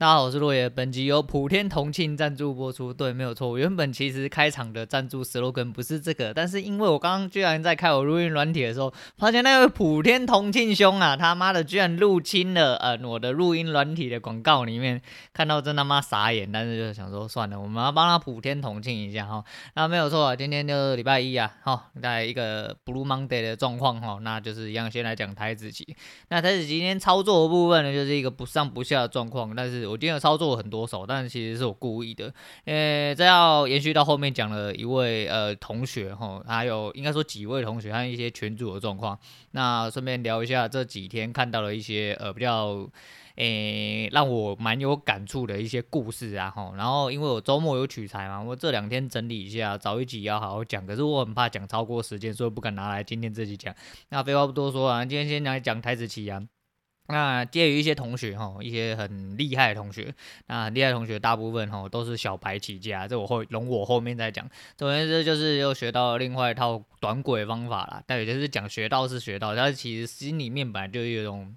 大家好，我是落叶。本集由普天同庆赞助播出。对，没有错。原本其实开场的赞助 slogan 不是这个，但是因为我刚刚居然在开我录音软体的时候，发现那位普天同庆兄啊，他妈的居然入侵了呃我的录音软体的广告里面，看到真他妈傻眼。但是就想说算了，我们要帮他普天同庆一下哈。那没有错啊，今天就是礼拜一啊，好，在一个 Blue Monday 的状况哈，那就是一样先来讲台子期。那台子期今天操作的部分呢，就是一个不上不下的状况，但是。我今天有操作很多手，但是其实是我故意的，诶这要延续到后面讲了一位呃同学哈，还有应该说几位同学还有一些群主的状况，那顺便聊一下这几天看到了一些呃比较诶让我蛮有感触的一些故事啊吼，然后因为我周末有取材嘛，我这两天整理一下，找一集要好好讲，可是我很怕讲超过时间，所以不敢拿来今天这集讲。那废话不多说啊，今天先来讲台指期啊。那介于一些同学哈，一些很厉害的同学，那很厉害的同学大部分哈都是小白起家，这我会容我后面再讲。总而言之，就是又学到另外一套短轨方法啦。但有些是讲学到是学到，但是其实心里面本来就有一种。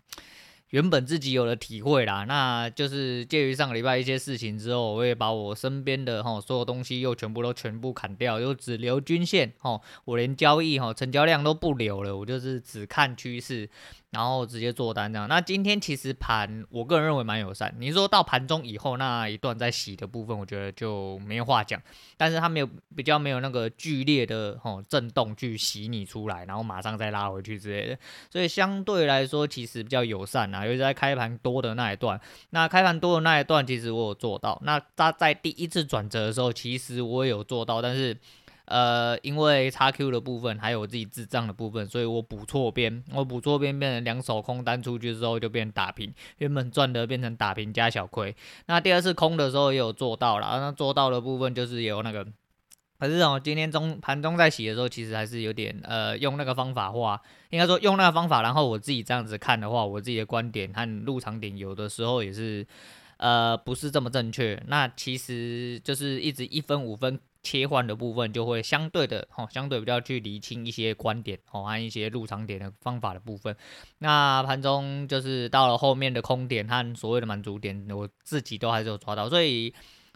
原本自己有了体会啦，那就是介于上个礼拜一些事情之后，我也把我身边的哈所有东西又全部都全部砍掉，又只留均线哈，我连交易哈成交量都不留了，我就是只看趋势，然后直接做单这样。那今天其实盘，我个人认为蛮友善。你说到盘中以后那一段在洗的部分，我觉得就没话讲，但是它没有比较没有那个剧烈的吼震动去洗你出来，然后马上再拉回去之类的，所以相对来说其实比较友善啊。尤其在开盘多的那一段，那开盘多的那一段，其实我有做到。那他在第一次转折的时候，其实我也有做到，但是，呃，因为 XQ 的部分还有我自己智障的部分，所以我补错边，我补错边变成两手空单出去之后就变成打平，原本赚的变成打平加小亏。那第二次空的时候也有做到了，那做到的部分就是有那个。可是哦，今天中盘中在洗的时候，其实还是有点呃，用那个方法话，应该说用那个方法，然后我自己这样子看的话，我自己的观点和入场点有的时候也是呃不是这么正确。那其实就是一直一分五分切换的部分，就会相对的哦，相对比较去厘清一些观点哦按一些入场点的方法的部分。那盘中就是到了后面的空点和所谓的满足点，我自己都还是有抓到，所以。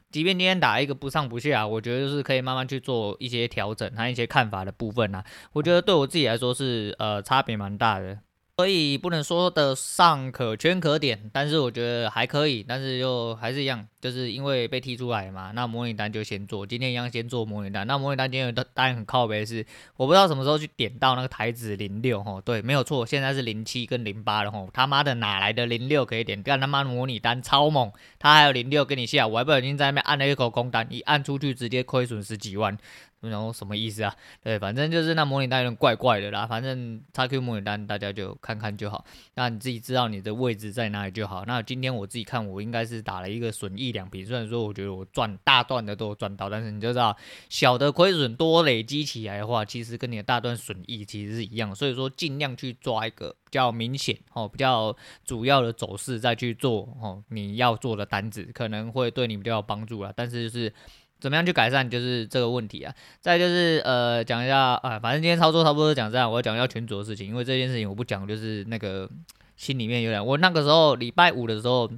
即便今天打一个不上不下，我觉得就是可以慢慢去做一些调整，还有一些看法的部分啊，我觉得对我自己来说是呃差别蛮大的。所以不能说的上可圈可点，但是我觉得还可以，但是又还是一样，就是因为被踢出来嘛，那模拟单就先做，今天一样先做模拟单。那模拟单今天的单很靠北是，我不知道什么时候去点到那个台子零六吼，对，没有错，现在是零七跟零八了吼，他妈的哪来的零六可以点？干他妈模拟单超猛，他还有零六跟你下，我还不小心在那边按了一口空单，一按出去直接亏损十几万。然后什么意思啊？对，反正就是那模拟单有点怪怪的啦。反正 XQ 模拟单大家就看看就好，那你自己知道你的位置在哪里就好。那今天我自己看，我应该是打了一个损益两笔。虽然说我觉得我赚大段的都有赚到，但是你就知道小的亏损多累积起来的话，其实跟你的大段损益其实是一样。所以说尽量去抓一个比较明显哦、比较主要的走势再去做哦，你要做的单子可能会对你比较有帮助啦。但是就是。怎么样去改善就是这个问题啊？再就是呃讲一下啊，反正今天操作差不多讲这样，我要讲一下群组的事情，因为这件事情我不讲就是那个心里面有点。我那个时候礼拜五的时候，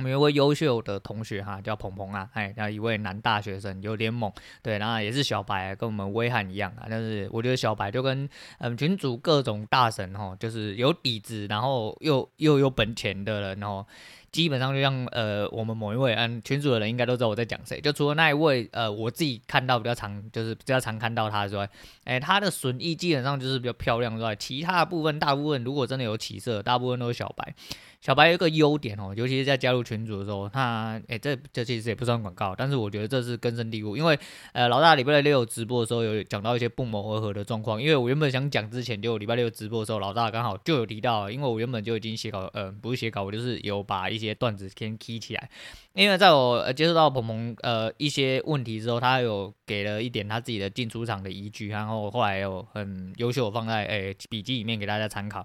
我们有位优秀的同学哈，叫鹏鹏啊，哎，然后一位男大学生有点猛，对，然后也是小白，跟我们威汉一样啊。但是我觉得小白就跟嗯群主各种大神哦，就是有底子，然后又又有本钱的人，哦。基本上就像呃，我们某一位嗯群主的人应该都知道我在讲谁，就除了那一位呃，我自己看到比较常就是比较常看到他之外，哎、他的损益基本上就是比较漂亮。之外，其他的部分大部分如果真的有起色，大部分都是小白。小白有一个优点哦，尤其是在加入群组的时候，他哎、这这其实也不算广告，但是我觉得这是根深蒂固，因为呃，老大礼拜六直播的时候有讲到一些不谋而合的状况，因为我原本想讲之前就礼拜六直播的时候，老大刚好就有提到，因为我原本就已经写稿，呃，不是写稿，我就是有把一些段子先 key 起来，因为在我接触到鹏鹏呃一些问题之后，他有给了一点他自己的进出场的依据，然后后来有很优秀放在诶笔记里面给大家参考。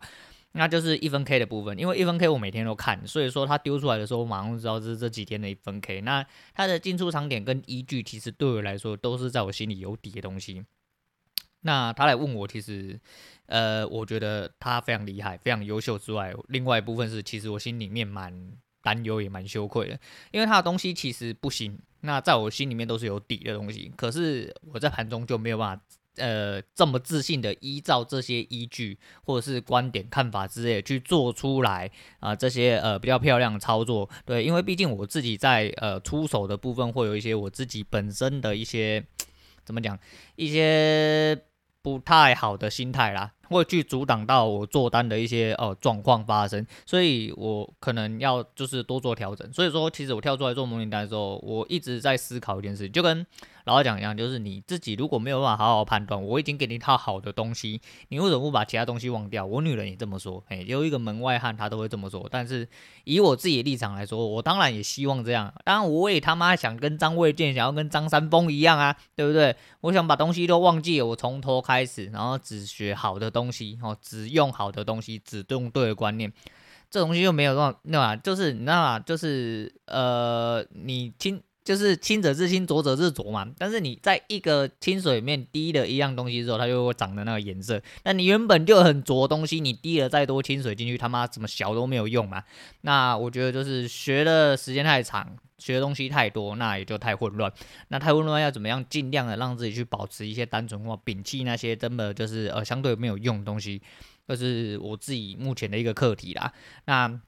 那就是一分 K 的部分，因为一分 K 我每天都看，所以说他丢出来的时候，我马上知道这是这几天的一分 K。那他的进出场点跟依据，其实对我来说都是在我心里有底的东西。那他来问我，其实，呃，我觉得他非常厉害，非常优秀之外，另外一部分是，其实我心里面蛮担忧，也蛮羞愧的，因为他的东西其实不行，那在我心里面都是有底的东西，可是我在盘中就没有办法。呃，这么自信的依照这些依据或者是观点看法之类去做出来啊、这些呃比较漂亮的操作，对，因为毕竟我自己在呃出手的部分会有一些我自己本身的一些怎么讲，一些不太好的心态啦。会去阻挡到我做单的一些呃状况发生，所以我可能要就是多做调整。所以说，其实我跳出来做模拟单的时候，我一直在思考一件事，就跟老话讲一样，就是你自己如果没有办法好好判断，我已经给你一套好的东西，你为什么不把其他东西忘掉？我女人也这么说，哎，有一个门外汉，她都会这么说。但是以我自己的立场来说，我当然也希望这样。当然，我也他妈想跟张卫健，想要跟张三丰一样啊，对不对？我想把东西都忘记，我从头开始，然后只学好的东西，哦，只用好的东西，只用对的观念，这东西又没有用那啊，就是你知道吗？就是呃，你听。就是清者自清，浊者自浊嘛。但是你在一个清水里面滴了一样东西之后，它就会长的那个颜色。那你原本就很浊东西，你滴了再多清水进去，他妈怎么小都没有用嘛。那我觉得就是学的时间太长，学的东西太多，那也就太混乱。那太混乱要怎么样？尽量的让自己去保持一些单纯化，摒弃那些真的就是呃相对没有用的东西，这是我自己目前的一个课题啦。那。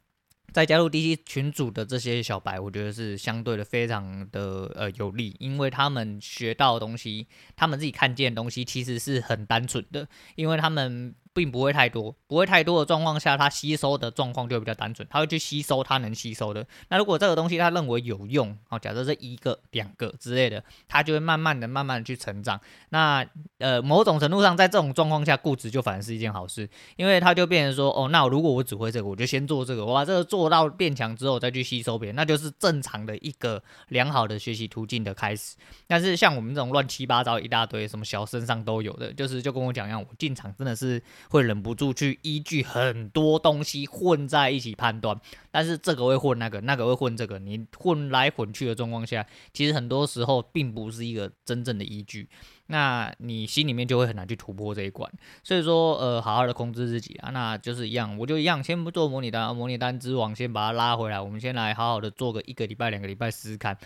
再加入 DC 群组的这些小白，我觉得是相对的非常的呃有利，因为他们学到的东西，他们自己看见的东西其实是很单纯的，因为他们。并不会太多，不会太多的状况下，它吸收的状况就比较单纯，它会去吸收它能吸收的。那如果这个东西它认为有用，好，假设是一个、两个之类的，它就会慢慢的、慢慢的去成长。那呃，某种程度上，在这种状况下，固执就反而是一件好事，因为它就变成说，哦，那如果我只会这个，我就先做这个，我把这个做到变强之后，再去吸收别人，那就是正常的一个良好的学习途径的开始。但是像我们这种乱七八糟一大堆，什么小身上都有的，就是就跟我讲一样，我进场真的是。会忍不住去依据很多东西混在一起判断，但是这个会混那个，那个会混这个，你混来混去的状况下，其实很多时候并不是一个真正的依据，那你心里面就会很难去突破这一关。所以说，呃，好好的控制自己啊，那就是一样，我就一样，先不做模拟单，模拟单之王先把它拉回来，我们先来好好的做个一个礼拜、两个礼拜试试看。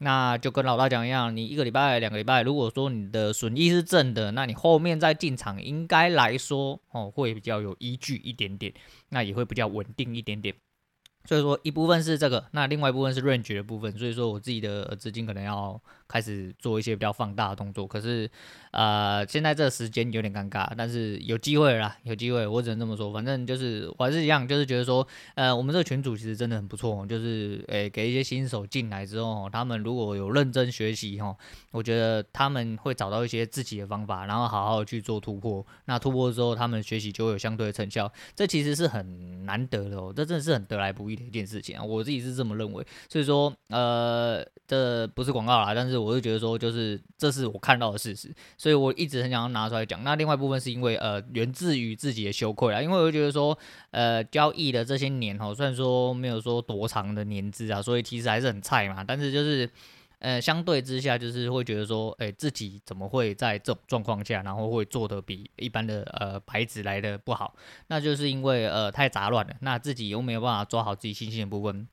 那就跟老大讲一样，你一个礼拜、两个礼拜，如果说你的损益是正的，那你后面再进场，应该来说哦，会比较有依据一点点，那也会比较稳定一点点。所以说一部分是这个，那另外一部分是 range 的部分，所以说我自己的资金可能要开始做一些比较放大的动作。可是，呃，现在这个时间有点尴尬，但是有机会啦，有机会，我只能这么说。反正就是我还是一样，就是觉得说，呃，我们这个群组其实真的很不错，就是诶、给一些新手进来之后，他们如果有认真学习哈，我觉得他们会找到一些自己的方法，然后好好去做突破。那突破之后，他们学习就会有相对的成效，这其实是很难得的哦，这真的是很得来不易的。一件事情啊，我自己是这么认为，所以说，呃，这不是广告啦，但是我就觉得说，就是这是我看到的事实，所以我一直很想要拿出来讲。那另外一部分是因为，呃，源自于自己的羞愧啊，因为我就觉得说，呃，交易的这些年哈，虽然说没有说多长的年资啊，所以其实还是很菜嘛，但是就是。呃，相对之下，就是会觉得说，哎，自己怎么会在这种状况下，然后会做的比一般的呃牌子来的不好？那就是因为呃太杂乱了，那自己又没有办法抓好自己信心的部分，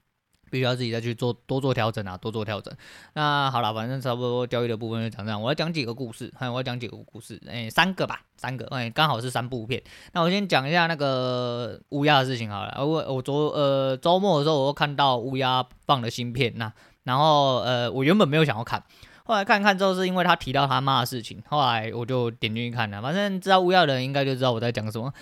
必须要自己再去做多做调整啊，多做调整。那好了，反正差不多交易的部分就讲这样。我要讲几个故事，还有我要讲几个故事，哎，三个吧，三个，哎，刚好是三部片。那我先讲一下那个乌鸦的事情好了。我我昨呃周末的时候，我又看到乌鸦放了新片，那。然后，呃，我原本没有想要看，后来看看之后，是因为他提到他妈的事情，后来我就点进去看了。反正知道乌鸦的人应该就知道我在讲什么。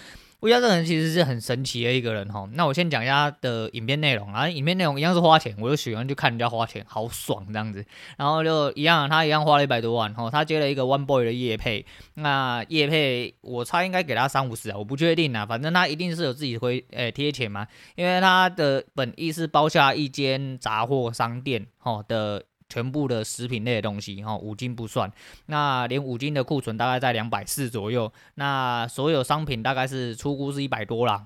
乌鸦这个人其实是很神奇的一个人哈。那我先讲一下他的影片内容啊，影片内容一样是花钱，我就喜欢去看人家花钱，好爽这样子。然后就一样，他一样花了一百多万哈，他接了一个 One Boy 的夜配，那夜配我猜应该给他三五十啊，我不确定啊，反正他一定是有自己会诶贴钱嘛，因为他的本意是包下一间杂货商店哈的。全部的食品类的东西，哈，五金不算，那连五金的库存大概在两百四左右，那所有商品大概是出估是一百多啦，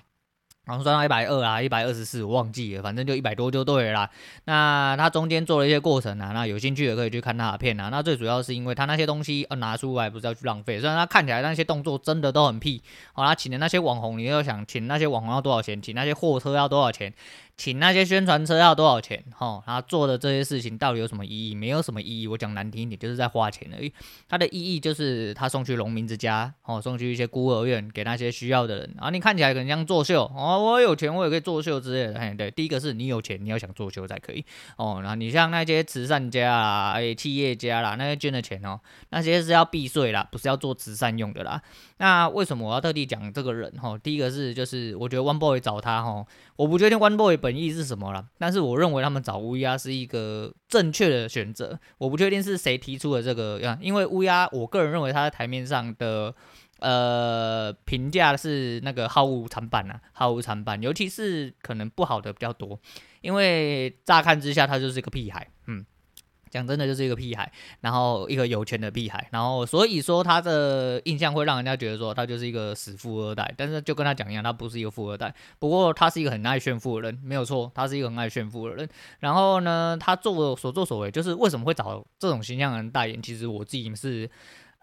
然后算到一百二啊，一百二十四，我忘记了，反正就一百多就对了啦。那他中间做了一些过程啊，那有兴趣的可以去看他的片啊。那最主要是因为他那些东西呃拿出来不是要去浪费，虽然他看起来那些动作真的都很屁，好，他请的那些网红，你要想请那些网红要多少钱，请那些货车要多少钱。请那些宣传车要多少钱？哈，他做的这些事情到底有什么意义？没有什么意义。我讲难听一点，就是在花钱而已。他的意义就是他送去农民之家，哦，送去一些孤儿院，给那些需要的人。啊，你看起来可能像作秀哦，我有钱，我也可以作秀之类的。嘿，对，第一个是你有钱，你要想作秀才可以。哦，那你像那些慈善家啦，哎，企业家啦，那些捐的钱哦，那些是要避税啦，不是要做慈善用的啦。那为什么我要特地讲这个人？哈，第一个是就是我觉得 One Boy 找他哈，我不确定 One Boy 本意是什么了，但是我认为他们找乌鸦是一个正确的选择。我不确定是谁提出的这个呀，因为乌鸦，我个人认为他在台面上的呃评价是那个毫无参半啊，毫无参半，尤其是可能不好的比较多，因为乍看之下他就是一个屁孩，嗯。讲真的，就是一个屁孩，然后一个有钱的屁孩，然后所以说他的印象会让人家觉得说他就是一个死富二代，但是就跟他讲一样，他不是一个富二代，不过他是一个很爱炫富的人，没有错，他是一个很爱炫富的人。然后呢，他做所作所为，就是为什么会找这种形象的人代言，其实我自己是。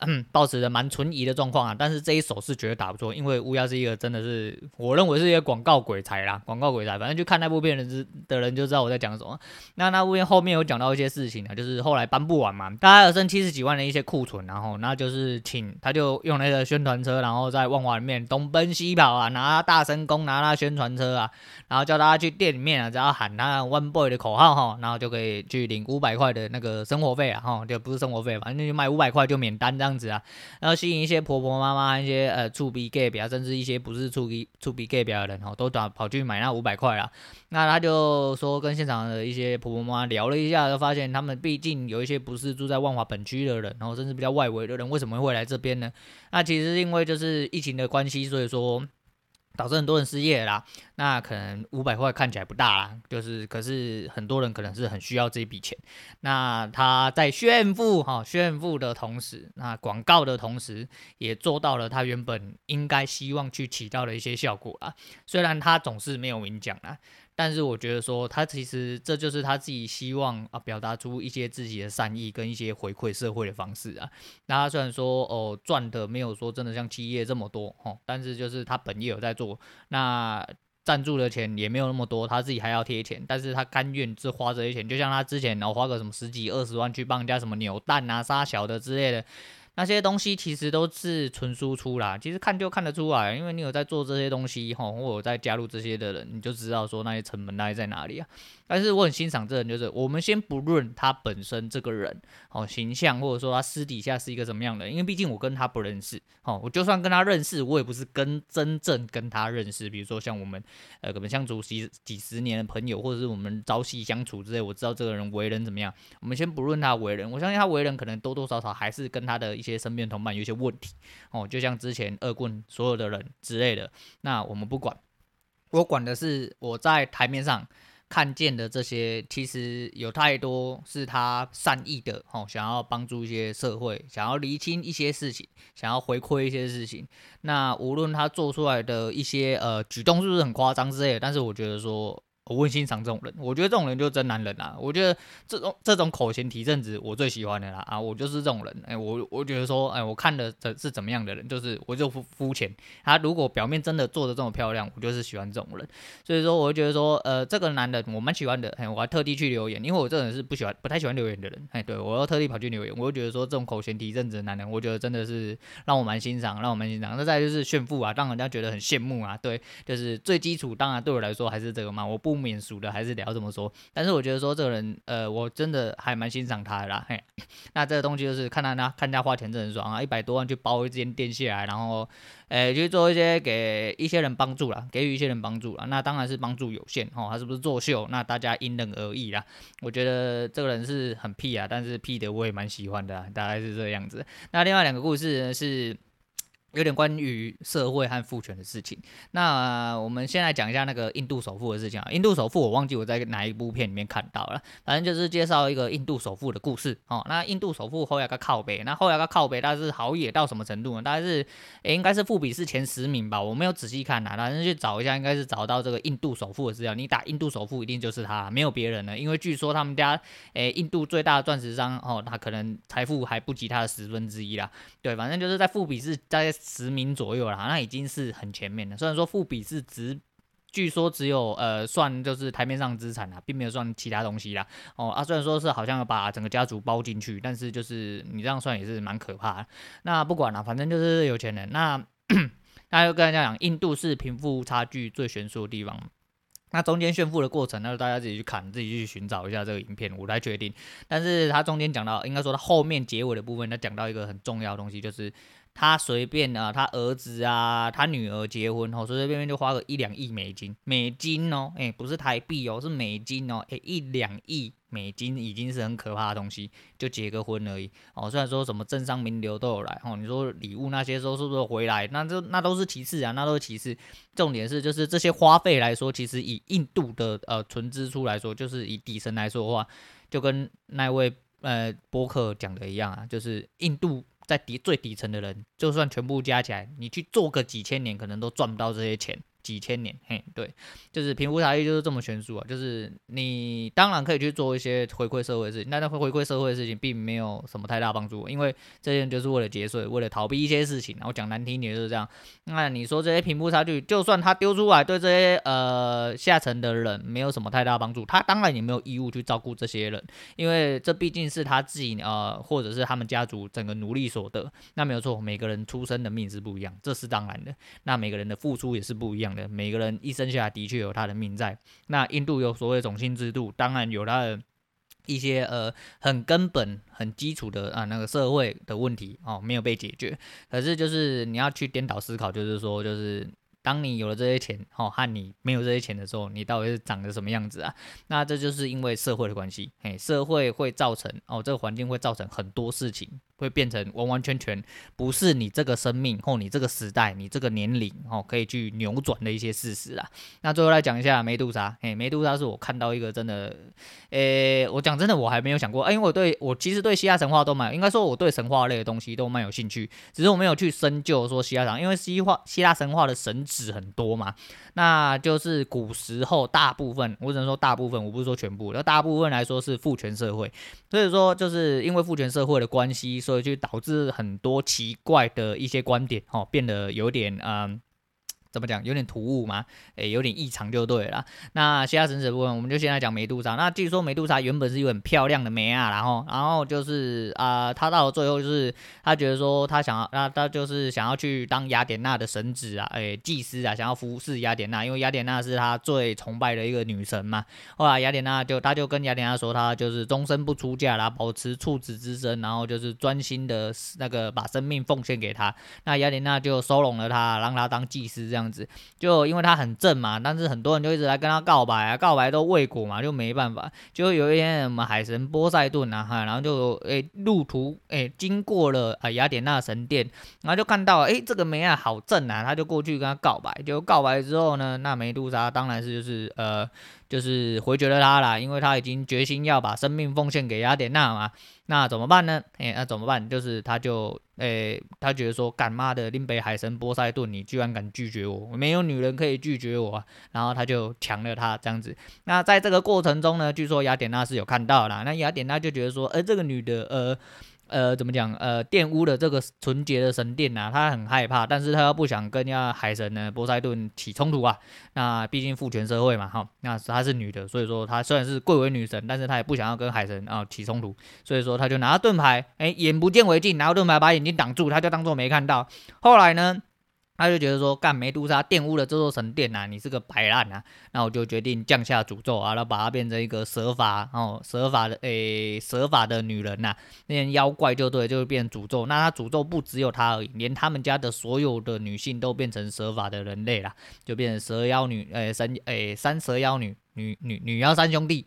嗯，抱持着蛮存疑的状况啊，但是这一手是绝对打不错，因为乌鸦是一个真的是，我认为是一个广告鬼才啦，广告鬼才，反正就看那部片的人的人就知道我在讲什么。那那部片后面有讲到一些事情啊，就是后来搬不完嘛，大概有剩七十几万的一些库存，然后那就是请他就用那个宣传车，然后在万华里面东奔西跑啊，拿大声公，拿那宣传车啊，然后叫大家去店里面啊，只要喊他 One Boy 的口号哈，然后就可以去领五百块的那个生活费啊，哈，就不是生活费，反正就卖五百块就免单的样子啊，然后吸引一些婆婆妈妈、一些呃处 B gay 表，甚至一些不是厝边厝边隔壁的人哦，都跑跑去买那五百块啊。那他就说跟现场的一些婆婆妈妈聊了一下，就发现他们毕竟有一些不是住在万华本区的人，然后甚至比较外围的人，为什么会来这边呢？那其实因为就是疫情的关系，所以说。导致很多人失业啦，那可能五百块看起来不大啦，就是可是很多人可能是很需要这笔钱。那他在炫富哈，炫富的同时，那广告的同时，也做到了他原本应该希望去起到的一些效果啦。虽然他总是没有明讲啦。但是我觉得说，他其实这就是他自己希望啊，表达出一些自己的善意跟一些回馈社会的方式啊。那他虽然说哦赚的没有说真的像企业这么多哦，但是就是他本业有在做，那赞助的钱也没有那么多，他自己还要贴钱，但是他甘愿只花这些钱，就像他之前然后花个什么十几二十万去帮人家什么扭蛋啊、杀小的之类的。那些东西其实都是纯输出啦，其实看就看得出来，因为你有在做这些东西吼，或有在加入这些的人，你就知道说那些成本大概在哪里啊。但是我很欣赏这人，就是我们先不论他本身这个人哦形象，或者说他私底下是一个什么样的，因为毕竟我跟他不认识哦，我就算跟他认识，我也不是跟真正跟他认识。比如说像我们呃可能相处几几十年的朋友，或者是我们朝夕相处之类，我知道这个人为人怎么样。我们先不论他为人，我相信他为人可能多多少少还是跟他的一些身边同伴有一些问题哦，就像之前恶棍所有的人之类的。那我们不管，我管的是我在台面上。看见的这些，其实有太多是他善意的，哦，想要帮助一些社会，想要厘清一些事情，想要回馈一些事情。那无论他做出来的一些呃举动是不是很夸张之类的，但是我觉得说。我很欣赏这种人，我觉得这种人就是真男人啊！我觉得这种这种口嫌体正直，我最喜欢的啦啊！我就是这种人，哎，我我觉得说，哎，我看的这是怎么样的人，就是我就肤肤浅。他如果表面真的做的这么漂亮，我就是喜欢这种人。所以说，我就觉得说，呃，这个男人我蛮喜欢的，哎，我还特地去留言，因为我这人是不喜欢、不太喜欢留言的人，哎，对我要特地跑去留言，我就觉得说，这种口嫌体正直的男人，我觉得真的是让我蛮欣赏，让我蛮欣赏。那再就是炫富啊，让人家觉得很羡慕啊，对，就是最基础，当然对我来说还是这个嘛，我不不免俗的还是。聊这么说，但是我觉得说这个人，呃，我真的还蛮欣赏他的啦。嘿，那这个东西就是看他那看他花钱真爽啊，一百多万去包一间店下来，然后，诶，去做一些给一些人帮助啦，给予一些人帮助啦。那当然是帮助有限哦，他是不是作秀？那大家因人而异啦。我觉得这个人是很屁啊，但是屁的我也蛮喜欢的，大概是这个样子。那另外两个故事呢是。有点关于社会和父权的事情。那、呃、我们先来讲一下那个印度首富的事情啊。印度首富我忘记我在哪一部片里面看到了，反正就是介绍一个印度首富的故事哦。那印度首富后来个靠北，那后来个靠北，但是好野到什么程度呢？大概是诶，应该是富比士前十名吧。我没有仔细看呐、啊，反正去找一下，应该是找到这个印度首富的资料。你打印度首富，一定就是他，没有别人了。因为据说他们家诶，印度最大的钻石商哦，他可能财富还不及他的十分之一啦。对，反正就是在富比士在。十名左右啦，那已经是很前面了。虽然说富比是只据说只有呃算就是台面上资产啊，并没有算其他东西啦。哦啊，虽然说是好像把整个家族包进去，但是就是你这样算也是蛮可怕的。那不管了，反正就是有钱人。那大家就跟大家讲，印度是贫富差距最悬殊的地方。那中间炫富的过程，那就大家自己去看，自己去寻找一下这个影片，我来决定。但是他中间讲到，应该说他后面结尾的部分，他讲到一个很重要的东西，就是他随便啊，他儿子啊，他女儿结婚后，随随便便就花个一两亿美金，美金哦，诶，不是台币哦，是美金哦，诶，一两亿。美金已经是很可怕的东西，就结个婚而已哦。虽然说什么政商名流都有来哦，你说礼物那些时候是不是回来？那就那都是其次啊，那都是其次。重点是就是这些花费来说，其实以印度的呃纯支出来说，就是以底层来说的话，就跟那位呃播客讲的一样啊，就是印度在底最底层的人，就算全部加起来，你去做个几千年，可能都赚不到这些钱。几千年，嘿，对，就是贫富差距就是这么悬殊啊。就是你当然可以去做一些回馈社会的事情，但是回馈社会的事情并没有什么太大帮助，因为这些人就是为了节税，为了逃避一些事情。然后讲难听点就是这样。那你说这些贫富差距，就算他丢出来对这些呃下层的人没有什么太大帮助，他当然也没有义务去照顾这些人，因为这毕竟是他自己呃或者是他们家族整个努力所得。那没有错，每个人出生的命是不一样，这是当然的。那每个人的付出也是不一样每个人一生下来的确有他的命在。那印度有所谓种姓制度，当然有他的一些呃很根本、很基础的啊那个社会的问题哦没有被解决。可是就是你要去颠倒思考，就是说就是。当你有了这些钱，哦，和你没有这些钱的时候，你到底是长得什么样子啊？那这就是因为社会的关系，嘿，社会会造成哦，这个环境会造成很多事情，会变成完完全全不是你这个生命或你这个时代、你这个年龄哦可以去扭转的一些事实啊。那最后来讲一下梅杜莎，嘿，梅杜莎是我看到一个真的，诶，我讲真的，我还没有想过，哎，因为我对我其实对希腊神话都蛮，应该说我对神话类的东西都蛮有兴趣，只是我没有去深究说希腊神，因为希腊希腊神话的神。纸很多嘛，那就是古时候大部分，我只能说大部分，我不是说全部，那大部分来说是父权社会，所以说就是因为父权社会的关系，所以就导致很多奇怪的一些观点，哦，变得有点嗯。怎么讲？有点突兀吗？诶，有点异常就对了。那希腊神子部分，我们就先来讲梅杜莎。那据说梅杜莎原本是一个很漂亮的梅啊，然后，然后就是啊、呃，他到了最后就是他觉得说他想要，那他就是想要去当雅典娜的神子啊，诶，祭司啊，想要服侍雅典娜，因为雅典娜是他最崇拜的一个女神嘛。后来雅典娜就他就跟雅典娜说，他就是终身不出嫁啦，保持处子之身，然后就是专心的那个把生命奉献给他。那雅典娜就收容了他，让他当祭司这样。样子，就因为他很正嘛，但是很多人就一直来跟他告白啊，告白都未果嘛，就没办法。就有一天，我们海神波塞顿啊，哈，然后就诶路途诶经过了啊雅典娜神殿，然后就看到诶这个梅亚好正啊，他就过去跟他告白。就告白之后呢，那梅杜莎当然是就是呃。就是回绝了他啦，因为他已经决心要把生命奉献给雅典娜嘛。那怎么办呢？哎、那怎么办？就是他就，诶、他觉得说，干妈的林北海神波塞顿，你居然敢拒绝我，没有女人可以拒绝我。然后他就抢了他这样子。那在这个过程中呢，据说雅典娜是有看到啦。那雅典娜就觉得说，呃，这个女的，呃。呃，怎么讲？呃，玷污了这个纯洁的神殿呐，他很害怕，但是他又不想跟人家海神呢波塞顿起冲突啊。那毕竟父权社会嘛，哈，那她是女的，所以说她虽然是贵为女神，但是她也不想要跟海神啊起冲突，所以说她就拿盾牌，哎，眼不见为净，拿盾牌把眼睛挡住，她就当做没看到。后来呢？他就觉得说，干梅杜莎玷污了这座神殿呐、你是个白烂啊！那我就决定降下诅咒啊，然后把它变成一个蛇发哦，蛇发的诶，蛇发的女人呐、那些妖怪就对，就会变诅咒。那他诅咒不只有他而已，连他们家的所有的女性都变成蛇发的人类了，就变成蛇妖女诶，三诶三蛇妖女女女女妖三兄弟。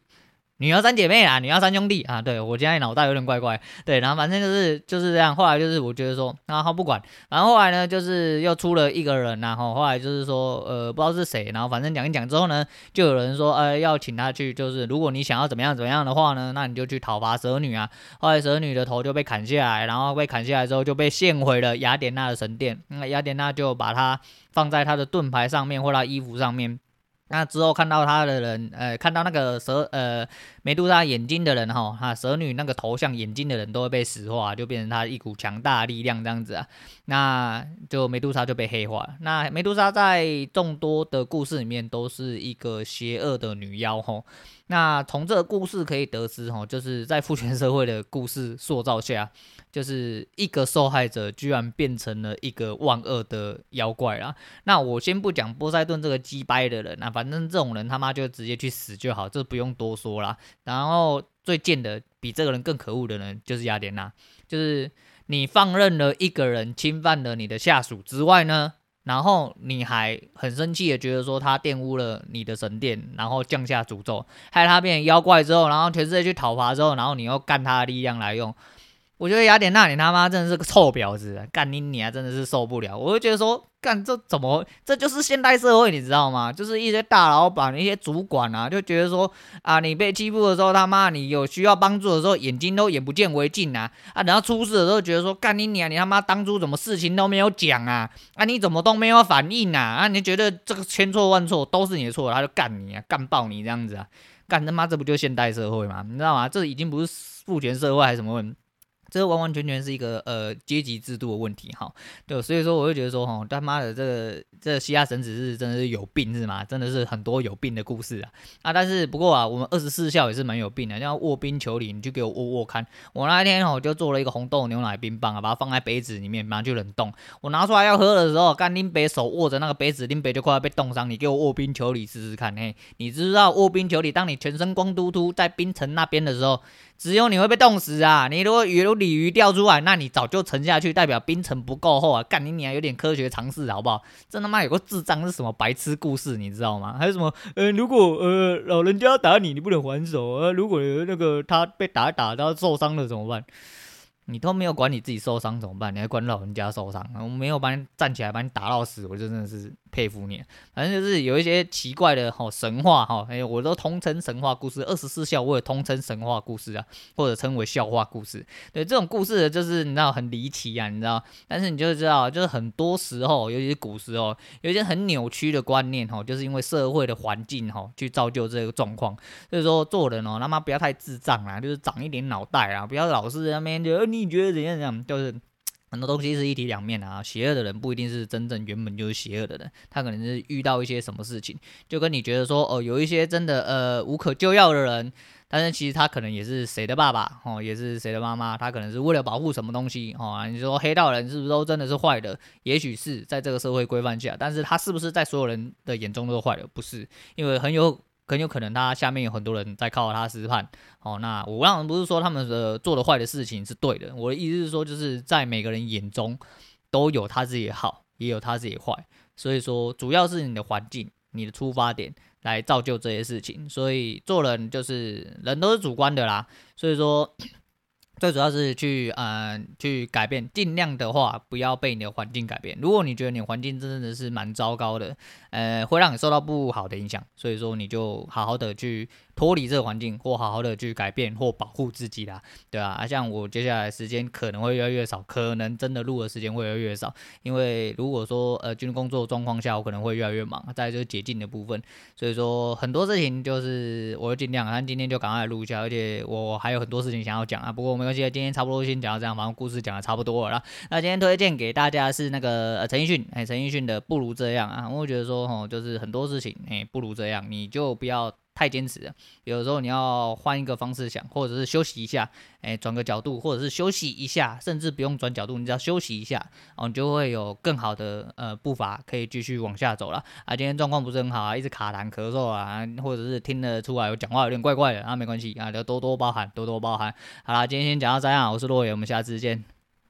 女妖三姐妹啊，女妖三兄弟啊，对，我现在脑袋有点怪怪，对，然后反正就是就是这样。后来就是我觉得说，然后不管，然后后来呢，就是又出了一个人，然后后来就是说，呃，不知道是谁，然后反正讲一讲之后呢，就有人说，呃，要请他去，就是如果你想要怎么样怎么样的话呢，那你就去讨伐蛇女啊。后来蛇女的头就被砍下来，然后被砍下来之后就被献回了雅典娜的神殿，那雅典娜就把它放在她的盾牌上面或她衣服上面。那之后看到他的人，呃，看到那个蛇，呃，美杜莎眼睛的人哈，哈蛇女那个头像眼睛的人都会被石化，就变成他一股强大力量这样子啊。那就美杜莎就被黑化。那美杜莎在众多的故事里面都是一个邪恶的女妖吼。那从这个故事可以得知吼，就是在父权社会的故事塑造下，就是一个受害者居然变成了一个万恶的妖怪啦。那我先不讲波塞顿这个鸡掰的人啊，反正这种人他妈就直接去死就好，这不用多说啦。然后最贱的比这个人更可恶的人就是雅典娜，就是。你放任了一个人侵犯了你的下属之外呢，然后你还很生气的觉得说他玷污了你的神殿，然后降下诅咒，害他变成妖怪之后，然后全世界去讨伐之后，然后你又干他的力量来用。我觉得雅典娜，你他妈真的是个臭婊子，干你你啊，真的是受不了。我就觉得说，干这怎么，这就是现代社会，你知道吗？就是一些大老板、一些主管啊，就觉得说啊，你被欺负的时候，他妈你有需要帮助的时候，眼睛都眼不见为净啊啊！等到出事的时候，觉得说干你娘，你他妈当初怎么事情都没有讲啊啊！你怎么都没有反应啊啊！你觉得这个千错万错都是你的错，他就干你啊，干爆你这样子啊，干他妈这不就现代社会吗？你知道吗？这已经不是父权社会还是什么问？这完完全全是一个呃阶级制度的问题哈，对，所以说我会觉得说哈，他妈的这个这个希腊神只是真的是有病是吗？真的是很多有病的故事啊啊！但是不过啊，我们二十四孝也是蛮有病的，像卧冰求鲤，你就给我握握看。我那一天哦就做了一个红豆牛奶冰棒啊，把它放在杯子里面，马上就冷冻。我拿出来要喝的时候，干林北手握着那个杯子，林北就快要被冻伤。你给我卧冰求鲤试试看，嘿，你知道卧冰求鲤，当你全身光秃秃在冰层那边的时候。只有你会被冻死啊！你如果有鲤鱼掉出来，那你早就沉下去，代表冰层不够厚啊！干你娘，有点科学常识好不好？这他妈有个智障是什么白痴故事，你知道吗？还有什么呃，如果呃老人家打你，你不能还手啊！如果那个他被打打他受伤了怎么办？你都没有管你自己受伤怎么办？你还管老人家受伤？我没有把你站起来把你打到死，我就真的是。佩服你，反正就是有一些奇怪的哈神话哈，哎，我都通称神话故事。二十四孝我也通称神话故事啊，或者称为笑话故事。对，这种故事就是你知道很离奇啊，你知道？但是你就知道，就是很多时候，尤其是古时候，有一些很扭曲的观念哈，就是因为社会的环境哈，去造就这个状况。所以说做人哦，他妈不要太智障啦，就是长一点脑袋啊，不要老是在那边就你觉得怎样怎样，就是。很多东西是一体两面的啊，邪恶的人不一定是真正原本就是邪恶的人，他可能是遇到一些什么事情，就跟你觉得说哦，有一些真的呃无可救药的人，但是其实他可能也是谁的爸爸哦，也是谁的妈妈，他可能是为了保护什么东西哦。你说黑道人是不是都真的是坏的？也许是在这个社会规范下，但是他是不是在所有人的眼中都是坏的？不是，因为很有。很有可能他下面有很多人在靠他吃饭，哦，那我当然不是说他们的做的坏的事情是对的，我的意思是说，就是在每个人眼中都有他自己的好，也有他自己的坏，所以说主要是你的环境、你的出发点来造就这些事情，所以做人就是人都是主观的啦，所以说。最主要是去嗯、呃、去改变，尽量的话不要被你的环境改变。如果你觉得你的环境真的是蛮糟糕的，呃，会让你受到不好的影响，所以说你就好好的去。脱离这个环境，或好好的去改变或保护自己啦，对啊，像我接下来时间可能会越来越少，可能真的录的时间会越来越少，因为如果说呃军工作状况下，我可能会越来越忙，在这个解禁的部分，所以说很多事情就是我会尽量，但今天就赶快录一下，而且我还有很多事情想要讲啊，不过没关系，今天差不多先讲到这样，反正故事讲的差不多了啦。那今天推荐给大家是那个呃陈奕迅，哎，陈奕迅的不如这样啊，我觉得说吼，就是很多事情哎不如这样，你就不要。太坚持了，有的时候你要换一个方式想，或者是休息一下，哎，转个角度，或者是休息一下，甚至不用转角度，你只要休息一下，哦，你就会有更好的呃步伐可以继续往下走了。啊，今天状况不是很好啊，一直卡痰咳嗽啊，或者是听得出来我讲话有点怪怪的啊，没关系啊，就多多包涵，多多包涵。好啦，今天先讲到这样，我是洛野，我们下次见。